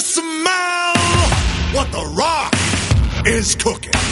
smell what the rock is cooking?